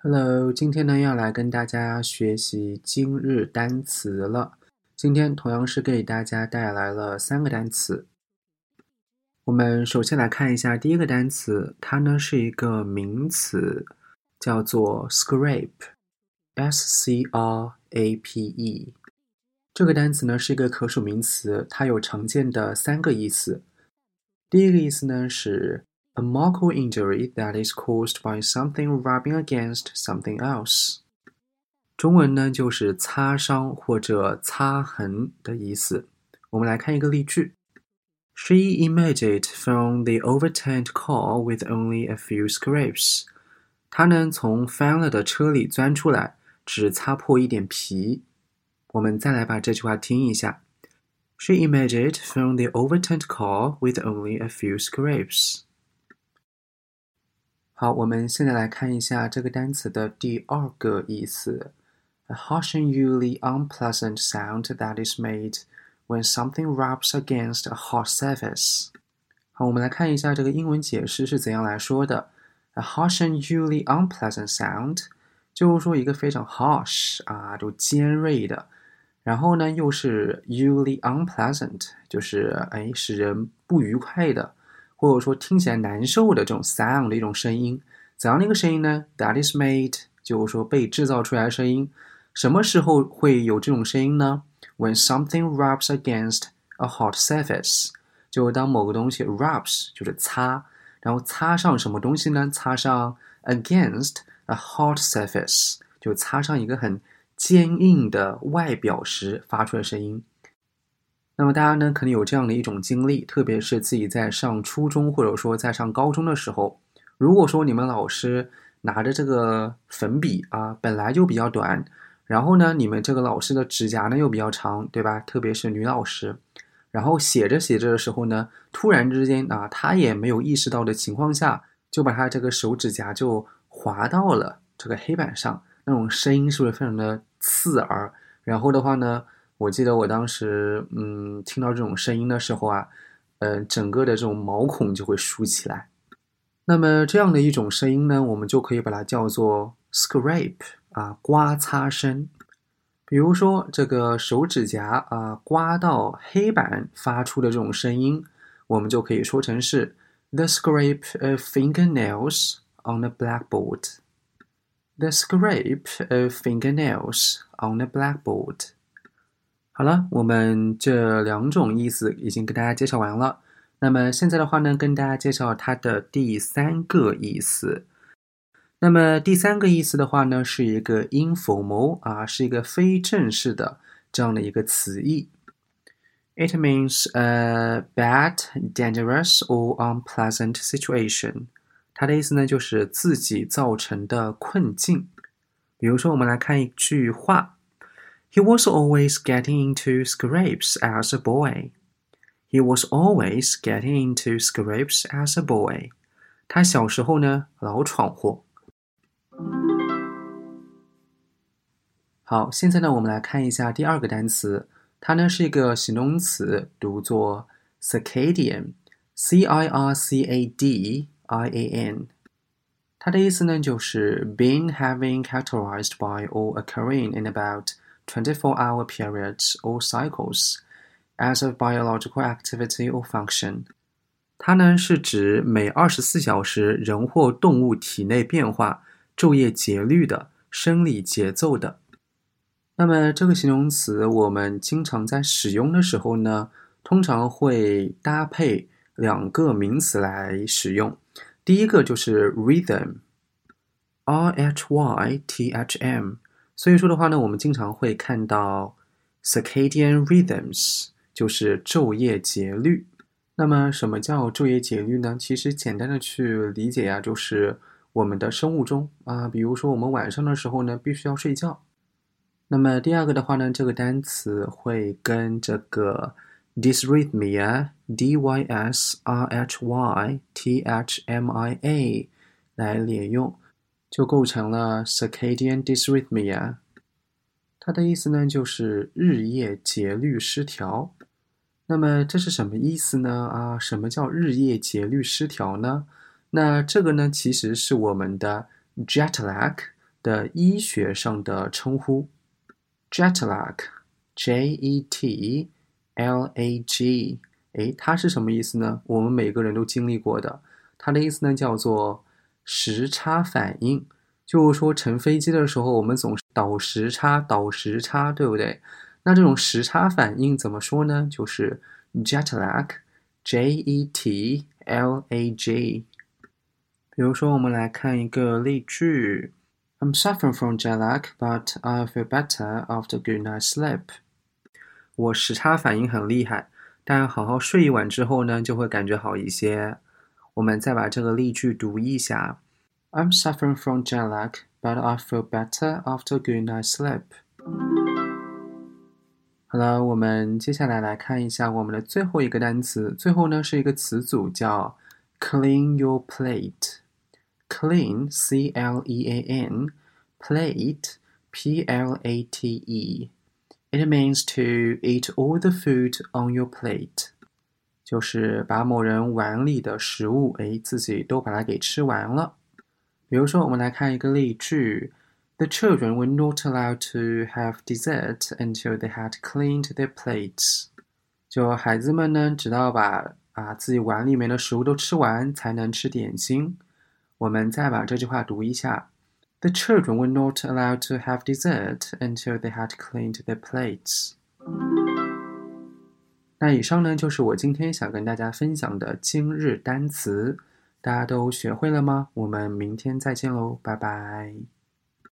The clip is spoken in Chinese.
Hello，今天呢要来跟大家学习今日单词了。今天同样是给大家带来了三个单词。我们首先来看一下第一个单词，它呢是一个名词，叫做 scrape，s c r a p e。这个单词呢是一个可数名词，它有常见的三个意思。第一个意思呢是 a marked injury that is caused by something rubbing against something else。中文呢就是擦伤或者擦痕的意思。我们来看一个例句：She emerged from the overturned car with only a few scrapes。她呢从翻了的车里钻出来，只擦破一点皮。我们再来把这句话听一下。She emerged from the overturned car with only a few scrapes. 好，我们现在来看一下这个单词的第二个意思：a harsh and usually unpleasant sound that is made when something rubs against a hard surface。好，我们来看一下这个英文解释是怎样来说的：a harsh and usually unpleasant sound，就是说一个非常 harsh 啊，就尖锐的。然后呢，又是 usually unpleasant，就是哎使人不愉快的， 或者说听起来难受的这种 sound 的一种声音。怎样的一个声音呢？That is made，就是说被制造出来的声音。什么时候会有这种声音呢？When something rubs against a hot surface，就当某个东西 rubs 就是擦，然后擦上什么东西呢？擦上 against a hot surface，就擦上一个很。坚硬的外表时发出的声音。那么大家呢，可能有这样的一种经历，特别是自己在上初中或者说在上高中的时候，如果说你们老师拿着这个粉笔啊，本来就比较短，然后呢，你们这个老师的指甲呢又比较长，对吧？特别是女老师，然后写着写着的时候呢，突然之间啊，她也没有意识到的情况下，就把她这个手指甲就划到了这个黑板上。那种声音是不是非常的刺耳？然后的话呢，我记得我当时，嗯，听到这种声音的时候啊，呃，整个的这种毛孔就会竖起来。那么这样的一种声音呢，我们就可以把它叫做 scrape 啊，刮擦声。比如说这个手指甲啊，刮到黑板发出的这种声音，我们就可以说成是 the scrape of fingernails on the blackboard。The scrape of fingernails on the blackboard。好了，我们这两种意思已经跟大家介绍完了。那么现在的话呢，跟大家介绍它的第三个意思。那么第三个意思的话呢，是一个 informal 啊，是一个非正式的这样的一个词义。It means a bad, dangerous or unpleasant situation. 它的意思呢，就是自己造成的困境。比如说，我们来看一句话 ：He was always getting into scrapes as a boy. He was always getting into scrapes as a boy. 他小时候呢，老闯祸。好，现在呢，我们来看一下第二个单词，它呢是一个形容词，读作 circadian，c i r c a d。I A N，它的意思呢就是 being having characterized by or occurring in about 24-hour periods or cycles as a biological activity or function。它呢是指每二十四小时人或动物体内变化、昼夜节律的生理节奏的。那么这个形容词我们经常在使用的时候呢，通常会搭配两个名词来使用。第一个就是 rhythm，r h y t h m，所以说的话呢，我们经常会看到 circadian rhythms，就是昼夜节律。那么什么叫昼夜节律呢？其实简单的去理解呀，就是我们的生物钟啊，比如说我们晚上的时候呢，必须要睡觉。那么第二个的话呢，这个单词会跟这个。dysrhythmia, d y s r h y t h m i a 来连用，就构成了 circadian dysrhythmia。它的意思呢，就是日夜节律失调。那么这是什么意思呢？啊，什么叫日夜节律失调呢？那这个呢，其实是我们的 jet lag 的医学上的称呼。jet lag，J E T L A G，哎，它是什么意思呢？我们每个人都经历过的。它的意思呢，叫做时差反应。就是说，乘飞机的时候，我们总是倒时差，倒时差，对不对？那这种时差反应怎么说呢？就是 jet lag，J E T L A G。比如说，我们来看一个例句：I'm suffering from jet lag, but I feel better after good night's sleep。我时差反应很厉害，但好好睡一晚之后呢，就会感觉好一些。我们再把这个例句读一下：I'm suffering from jet lag, but I feel better after good night's sleep。好了，我们接下来来看一下我们的最后一个单词。最后呢是一个词组叫 “clean your plate”。Clean, C L E A N, plate, P L A T E. It means to eat all the food on your plate. 就是把某人碗里的食物，哎，自己都把它给吃完了。比如说，我们来看一个例句：The children were not allowed to have dessert until they had cleaned their plates. 就孩子们呢，直到把啊自己碗里面的食物都吃完，才能吃点心。我们再把这句话读一下：The children were not allowed to have dessert until they had cleaned their plates。那以上呢，就是我今天想跟大家分享的今日单词，大家都学会了吗？我们明天再见喽，拜拜。